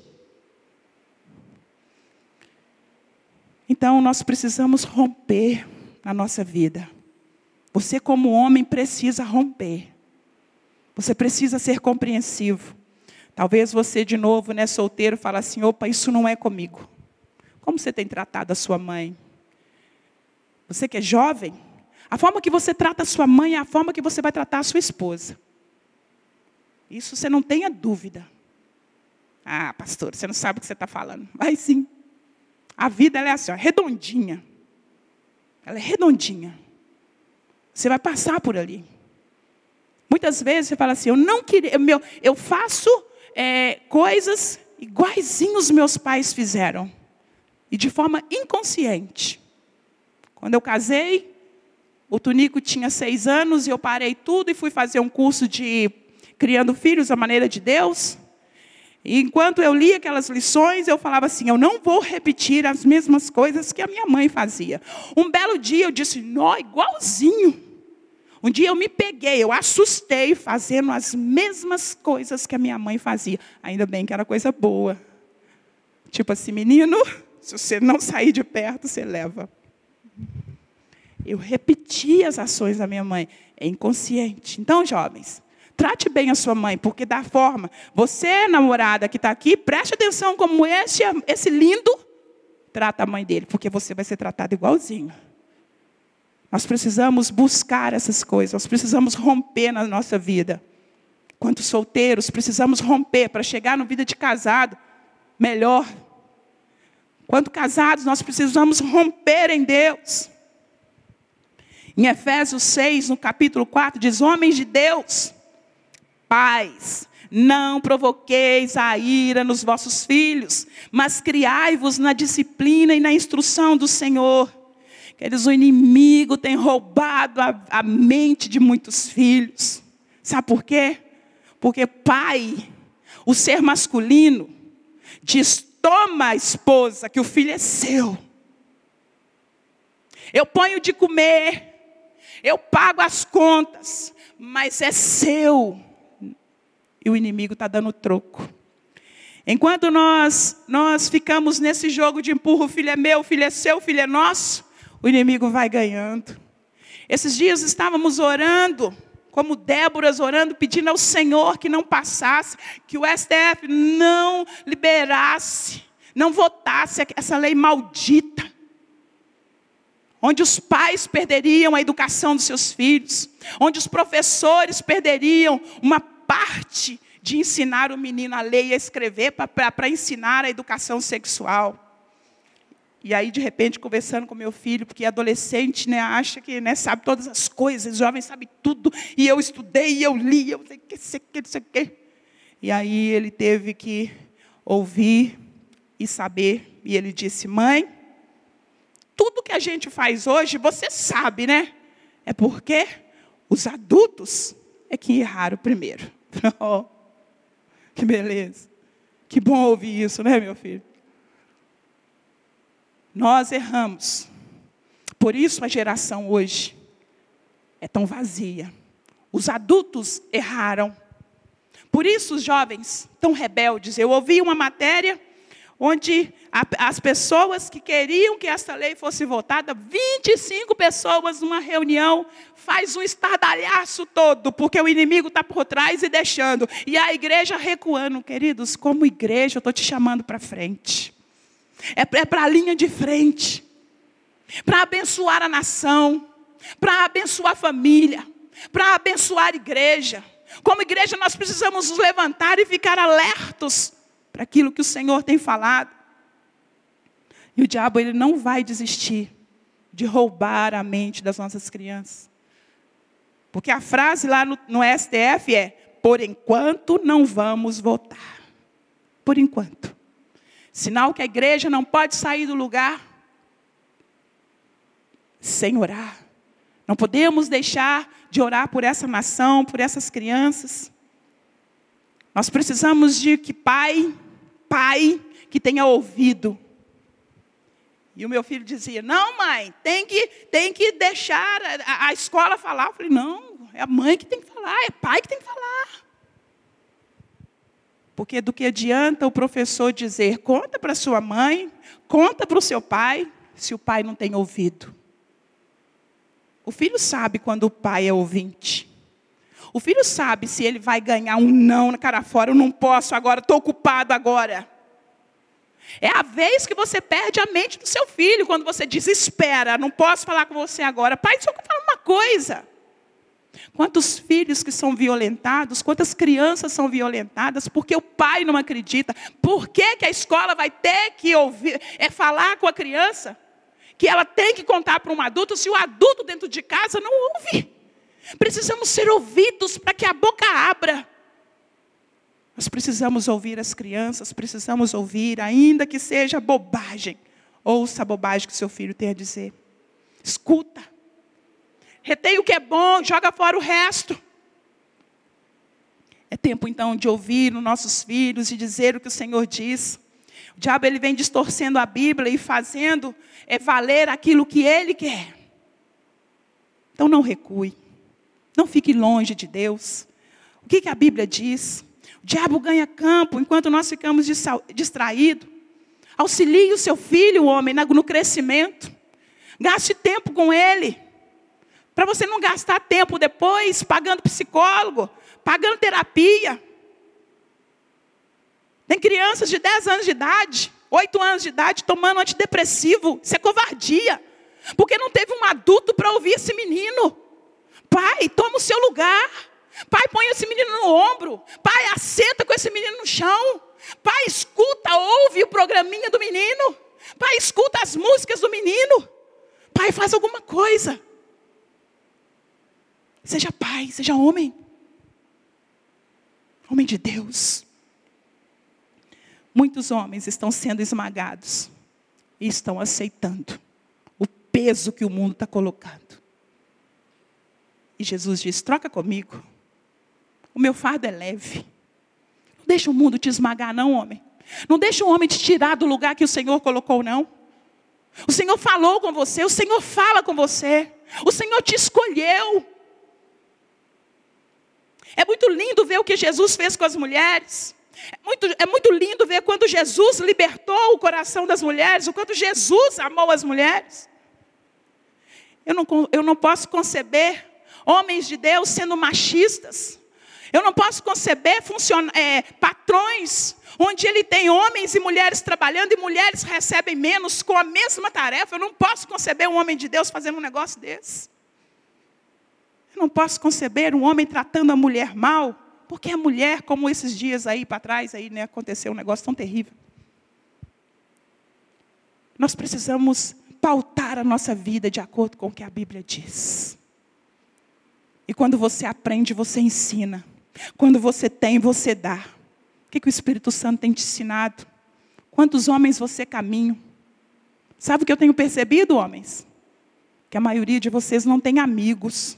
Então, nós precisamos romper na nossa vida. Você, como homem, precisa romper. Você precisa ser compreensivo. Talvez você, de novo, né, solteiro, fale assim: opa, isso não é comigo. Como você tem tratado a sua mãe? Você que é jovem, a forma que você trata a sua mãe é a forma que você vai tratar a sua esposa. Isso você não tenha dúvida. Ah, pastor, você não sabe o que você está falando. Vai sim. A vida é assim, ó, redondinha. Ela é redondinha. Você vai passar por ali. Muitas vezes você fala assim, eu não queria, meu, eu faço é, coisas iguaizinho os meus pais fizeram. E de forma inconsciente. Quando eu casei, o Tunico tinha seis anos e eu parei tudo e fui fazer um curso de criando filhos à maneira de Deus. E enquanto eu lia aquelas lições, eu falava assim: eu não vou repetir as mesmas coisas que a minha mãe fazia. Um belo dia eu disse: nó, igualzinho. Um dia eu me peguei, eu assustei fazendo as mesmas coisas que a minha mãe fazia. Ainda bem que era coisa boa. Tipo assim, menino, se você não sair de perto, você leva. Eu repeti as ações da minha mãe, é inconsciente. Então, jovens, Trate bem a sua mãe, porque da forma, você, namorada que está aqui, preste atenção como esse, esse lindo trata a mãe dele, porque você vai ser tratado igualzinho. Nós precisamos buscar essas coisas, nós precisamos romper na nossa vida. Quanto solteiros, precisamos romper para chegar na vida de casado melhor. Quanto casados, nós precisamos romper em Deus. Em Efésios 6, no capítulo 4, diz: Homens de Deus, pais, Não provoqueis a ira nos vossos filhos, mas criai-vos na disciplina e na instrução do Senhor. Queridos, o inimigo tem roubado a, a mente de muitos filhos. Sabe por quê? Porque pai, o ser masculino, diz: toma a esposa, que o filho é seu. Eu ponho de comer, eu pago as contas, mas é seu. E o inimigo está dando troco. Enquanto nós, nós ficamos nesse jogo de empurro, o filho é meu, o filho é seu, o filho é nosso, o inimigo vai ganhando. Esses dias estávamos orando, como Déboras orando, pedindo ao Senhor que não passasse, que o STF não liberasse, não votasse essa lei maldita onde os pais perderiam a educação dos seus filhos, onde os professores perderiam uma parte de ensinar o menino a ler e a escrever para ensinar a educação sexual. E aí, de repente, conversando com meu filho, porque adolescente né, acha que né, sabe todas as coisas, jovem sabe tudo, e eu estudei, e eu li, eu sei que, sei que, sei que. E aí ele teve que ouvir e saber, e ele disse: Mãe, tudo que a gente faz hoje, você sabe, né? É porque os adultos é que erraram primeiro. Oh, que beleza. Que bom ouvir isso, né, meu filho? Nós erramos. Por isso a geração hoje é tão vazia. Os adultos erraram. Por isso os jovens tão rebeldes. Eu ouvi uma matéria onde as pessoas que queriam que essa lei fosse votada, 25 pessoas numa reunião, faz um estardalhaço todo, porque o inimigo está por trás e deixando. E a igreja recuando. Queridos, como igreja, eu estou te chamando para frente. É, é para a linha de frente. Para abençoar a nação. Para abençoar a família. Para abençoar a igreja. Como igreja, nós precisamos nos levantar e ficar alertos para aquilo que o Senhor tem falado. E o diabo ele não vai desistir de roubar a mente das nossas crianças. Porque a frase lá no, no STF é: por enquanto não vamos votar. Por enquanto. Sinal que a igreja não pode sair do lugar sem orar. Não podemos deixar de orar por essa nação, por essas crianças. Nós precisamos de que pai pai que tenha ouvido. E o meu filho dizia: Não, mãe, tem que, tem que deixar a, a escola falar. Eu falei: Não, é a mãe que tem que falar, é pai que tem que falar. Porque do que adianta o professor dizer, conta para sua mãe, conta para o seu pai, se o pai não tem ouvido. O filho sabe quando o pai é ouvinte. O filho sabe se ele vai ganhar um não na cara fora, eu não posso agora, estou ocupado agora. É a vez que você perde a mente do seu filho, quando você diz, espera, não posso falar com você agora. Pai, deixa eu falar uma coisa. Quantos filhos que são violentados, quantas crianças são violentadas, porque o pai não acredita. Por que, que a escola vai ter que ouvir, é falar com a criança? Que ela tem que contar para um adulto, se o adulto dentro de casa não ouve. Precisamos ser ouvidos para que a boca abra. Nós precisamos ouvir as crianças, precisamos ouvir, ainda que seja bobagem. Ouça a bobagem que seu filho tem a dizer. Escuta. Retém o que é bom, joga fora o resto. É tempo então de ouvir os nossos filhos e dizer o que o Senhor diz. O diabo ele vem distorcendo a Bíblia e fazendo é valer aquilo que ele quer. Então não recue. Não fique longe de Deus. O que, que a Bíblia diz? O diabo ganha campo enquanto nós ficamos distraídos. Auxilie o seu filho, homem, no crescimento. Gaste tempo com ele. Para você não gastar tempo depois pagando psicólogo, pagando terapia. Tem crianças de 10 anos de idade, 8 anos de idade, tomando antidepressivo. Isso é covardia. Porque não teve um adulto para ouvir esse menino. Pai, toma o seu lugar. Pai, põe esse menino no ombro. Pai, assenta com esse menino no chão. Pai, escuta, ouve o programinha do menino. Pai, escuta as músicas do menino. Pai, faz alguma coisa. Seja pai, seja homem. Homem de Deus. Muitos homens estão sendo esmagados e estão aceitando o peso que o mundo está colocando. E Jesus diz: troca comigo. O meu fardo é leve. Não deixa o mundo te esmagar, não, homem. Não deixa o homem te tirar do lugar que o Senhor colocou, não. O Senhor falou com você, o Senhor fala com você. O Senhor te escolheu. É muito lindo ver o que Jesus fez com as mulheres. É muito, é muito lindo ver quando Jesus libertou o coração das mulheres, o quanto Jesus amou as mulheres. Eu não, eu não posso conceber homens de Deus sendo machistas. Eu não posso conceber é, patrões onde ele tem homens e mulheres trabalhando e mulheres recebem menos com a mesma tarefa. Eu não posso conceber um homem de Deus fazendo um negócio desse. Eu não posso conceber um homem tratando a mulher mal, porque a mulher, como esses dias aí para trás, aí né, aconteceu um negócio tão terrível. Nós precisamos pautar a nossa vida de acordo com o que a Bíblia diz. E quando você aprende, você ensina. Quando você tem, você dá. O que, que o Espírito Santo tem te ensinado? Quantos homens você caminha? Sabe o que eu tenho percebido, homens? Que a maioria de vocês não tem amigos.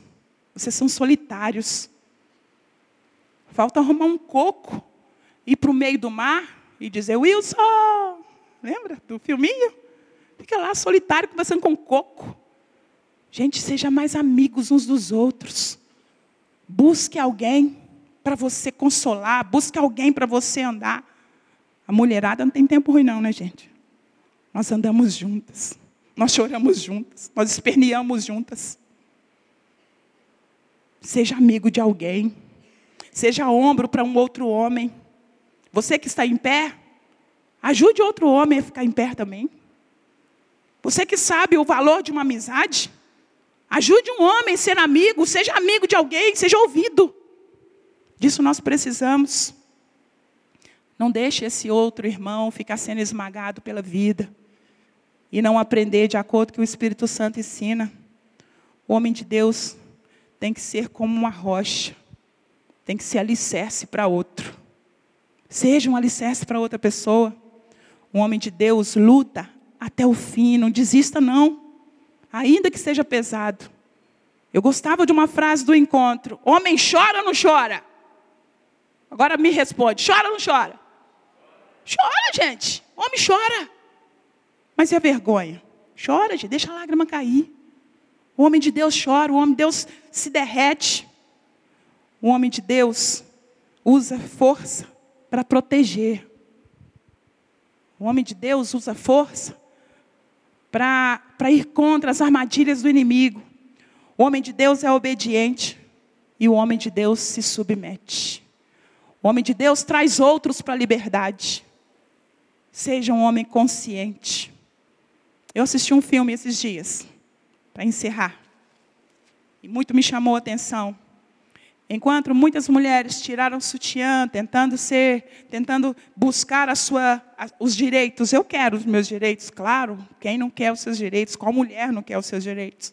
Vocês são solitários. Falta arrumar um coco, ir para o meio do mar e dizer, Wilson, lembra do filminho? Fica lá solitário conversando com um coco. Gente, seja mais amigos uns dos outros. Busque alguém para você consolar, busque alguém para você andar. A mulherada não tem tempo ruim, não, né, gente? Nós andamos juntas, nós choramos juntas, nós esperneamos juntas. Seja amigo de alguém, seja ombro para um outro homem. Você que está em pé, ajude outro homem a ficar em pé também. Você que sabe o valor de uma amizade, ajude um homem a ser amigo, seja amigo de alguém, seja ouvido. Disso nós precisamos. Não deixe esse outro irmão ficar sendo esmagado pela vida e não aprender de acordo com o que o Espírito Santo ensina. O homem de Deus tem que ser como uma rocha, tem que ser alicerce para outro. Seja um alicerce para outra pessoa. O homem de Deus luta até o fim, não desista não, ainda que seja pesado. Eu gostava de uma frase do encontro: Homem chora ou não chora? Agora me responde: chora ou não chora? Chora, gente. Homem chora. Mas e a vergonha? Chora, gente. Deixa a lágrima cair. O homem de Deus chora, o homem de Deus se derrete. O homem de Deus usa força para proteger. O homem de Deus usa força para ir contra as armadilhas do inimigo. O homem de Deus é obediente e o homem de Deus se submete. O homem de Deus traz outros para a liberdade. Seja um homem consciente. Eu assisti um filme esses dias, para encerrar. E muito me chamou a atenção. Enquanto muitas mulheres tiraram sutiã, tentando ser, tentando buscar a sua, os direitos. Eu quero os meus direitos, claro. Quem não quer os seus direitos? Qual mulher não quer os seus direitos?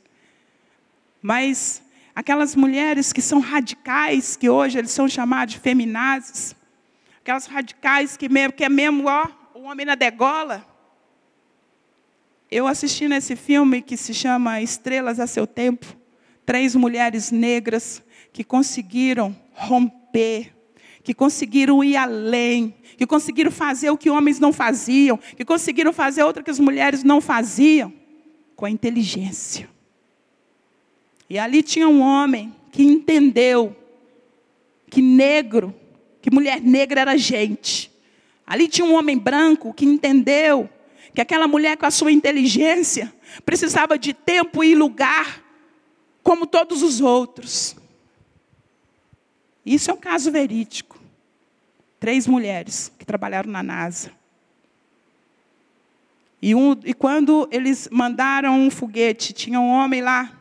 Mas aquelas mulheres que são radicais, que hoje eles são chamados de feminazes, aquelas radicais que, mesmo, que é mesmo ó, o homem na degola. Eu assisti nesse filme que se chama Estrelas a Seu Tempo, três mulheres negras que conseguiram romper, que conseguiram ir além, que conseguiram fazer o que homens não faziam, que conseguiram fazer outra que as mulheres não faziam, com a inteligência. E ali tinha um homem que entendeu que negro, que mulher negra era gente. Ali tinha um homem branco que entendeu que aquela mulher com a sua inteligência precisava de tempo e lugar como todos os outros. Isso é um caso verídico. Três mulheres que trabalharam na NASA. E, um, e quando eles mandaram um foguete, tinha um homem lá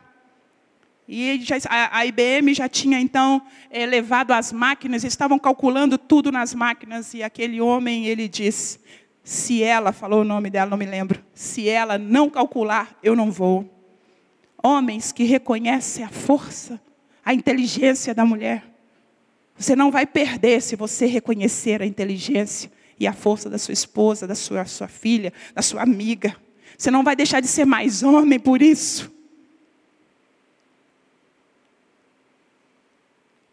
e já, a, a, IBM já tinha então é, levado as máquinas, estavam calculando tudo nas máquinas, e aquele homem ele disse: se ela, falou o nome dela, não me lembro, se ela não calcular, eu não vou. Homens que reconhecem a força, a inteligência da mulher. Você não vai perder se você reconhecer a inteligência e a força da sua esposa, da sua, sua filha, da sua amiga. Você não vai deixar de ser mais homem por isso.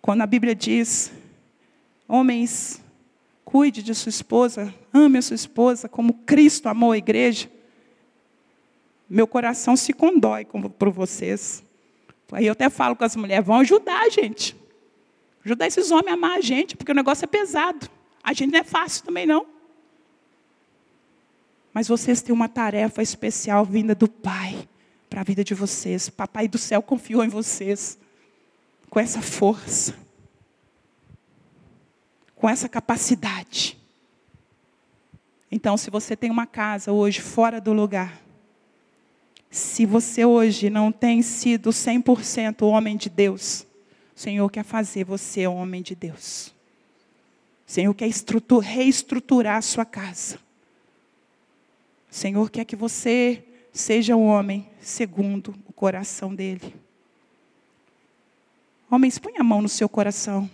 Quando a Bíblia diz, homens, cuide de sua esposa, ame a sua esposa como Cristo amou a igreja, meu coração se condói por vocês. Aí eu até falo com as mulheres, vão ajudar gente. Ajudar esses homens a amar a gente, porque o negócio é pesado. A gente não é fácil também, não. Mas vocês têm uma tarefa especial vinda do Pai para a vida de vocês. Papai do céu confiou em vocês com essa força, com essa capacidade. Então, se você tem uma casa hoje fora do lugar, se você hoje não tem sido 100% homem de Deus, Senhor quer fazer você homem de Deus. Senhor quer reestruturar a sua casa. Senhor quer que você seja um homem segundo o coração dele. Homens, põe a mão no seu coração.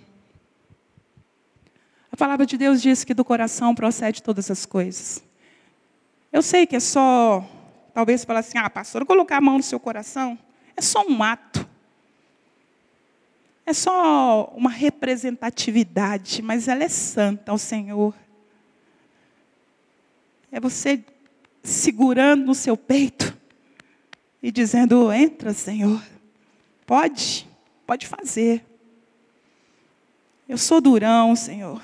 A palavra de Deus diz que do coração procede todas as coisas. Eu sei que é só Talvez fale assim, ah, pastor, colocar a mão no seu coração é só um ato. É só uma representatividade, mas ela é santa ao Senhor. É você segurando no seu peito e dizendo: Entra, Senhor. Pode, pode fazer. Eu sou durão, Senhor.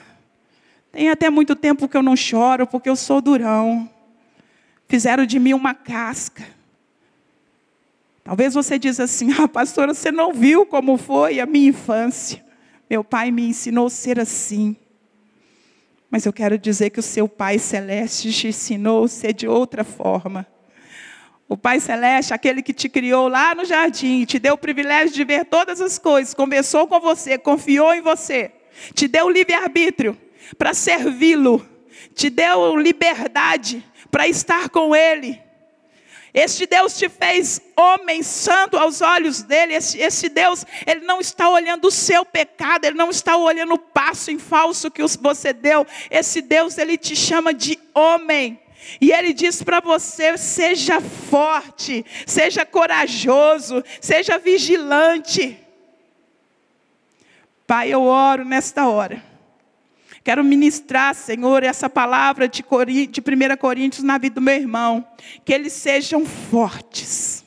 Tem até muito tempo que eu não choro, porque eu sou durão. Fizeram de mim uma casca. Talvez você diz assim: ah, pastora, você não viu como foi a minha infância. Meu pai me ensinou a ser assim. Mas eu quero dizer que o seu Pai Celeste te ensinou a ser de outra forma. O Pai Celeste, aquele que te criou lá no jardim, te deu o privilégio de ver todas as coisas, conversou com você, confiou em você, te deu livre-arbítrio para servi-lo, te deu liberdade para estar com Ele. Este Deus te fez homem santo aos olhos dele. Esse, esse, Deus, ele não está olhando o seu pecado, ele não está olhando o passo em falso que você deu. Esse Deus, ele te chama de homem. E ele diz para você: seja forte, seja corajoso, seja vigilante. Pai, eu oro nesta hora Quero ministrar, Senhor, essa palavra de, 1 Coríntios na vida do meu irmão. Que eles sejam fortes.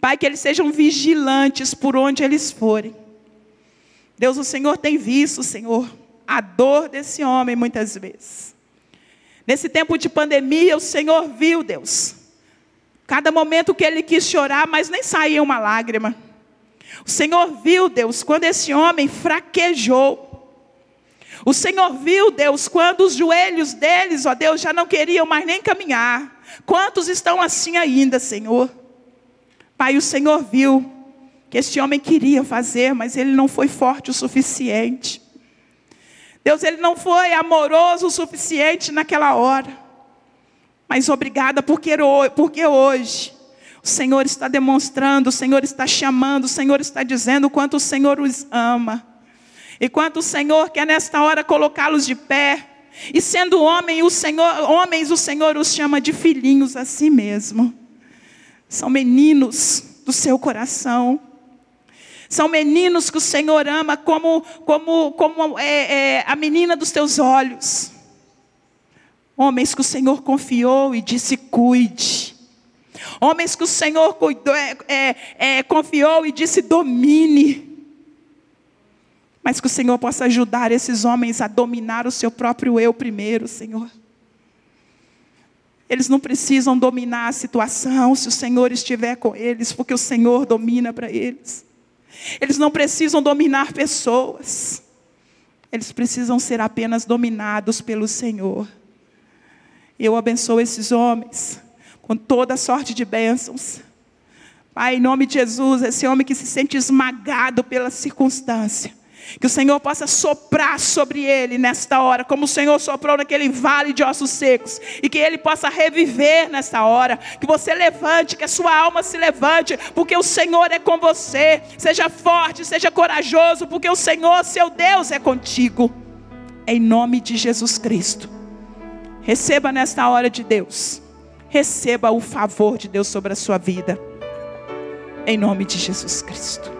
Pai, que eles sejam vigilantes por onde eles forem. Deus, o Senhor tem visto, Senhor, a dor desse homem muitas vezes. Nesse tempo de pandemia, o Senhor viu, Deus, cada momento que ele quis chorar, mas nem saía uma lágrima. O Senhor viu, Deus, quando esse homem fraquejou. O Senhor viu, Deus, quando os joelhos deles, ó Deus, já não queriam mais nem caminhar. Quantos estão assim ainda, Senhor? Pai, o Senhor viu que este homem queria fazer, mas ele não foi forte o suficiente. Deus, ele não foi amoroso o suficiente naquela hora. Mas obrigada porque, porque hoje o Senhor está demonstrando, o Senhor está chamando, o Senhor está dizendo o quanto o Senhor os ama. E quanto o Senhor quer nesta hora colocá-los de pé, e sendo homem, o Senhor, homens, o Senhor os chama de filhinhos a si mesmo. São meninos do seu coração. São meninos que o Senhor ama como, como, como é, é, a menina dos teus olhos. Homens que o Senhor confiou e disse: cuide. Homens que o Senhor cuidou, é, é, é confiou e disse: domine mas que o Senhor possa ajudar esses homens a dominar o seu próprio eu primeiro, Senhor. Eles não precisam dominar a situação se o Senhor estiver com eles, porque o Senhor domina para eles. Eles não precisam dominar pessoas, eles precisam ser apenas dominados pelo Senhor. Eu abençoo esses homens com toda sorte de bênçãos. Pai, em nome de Jesus, esse homem que se sente esmagado pela circunstância, Que o Senhor possa soprar sobre ele nesta hora, como o Senhor soprou naquele vale de ossos secos, e que ele possa reviver nesta hora. Que você levante, que a sua alma se levante, porque o Senhor é com você. Seja forte, seja corajoso, porque o Senhor, seu Deus, é contigo. Em nome de Jesus Cristo. Receba nesta hora de Deus. Receba o favor de Deus sobre a sua vida. Em nome de Jesus Cristo.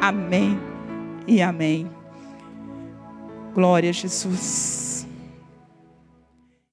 Amém e amém. Glória a Jesus.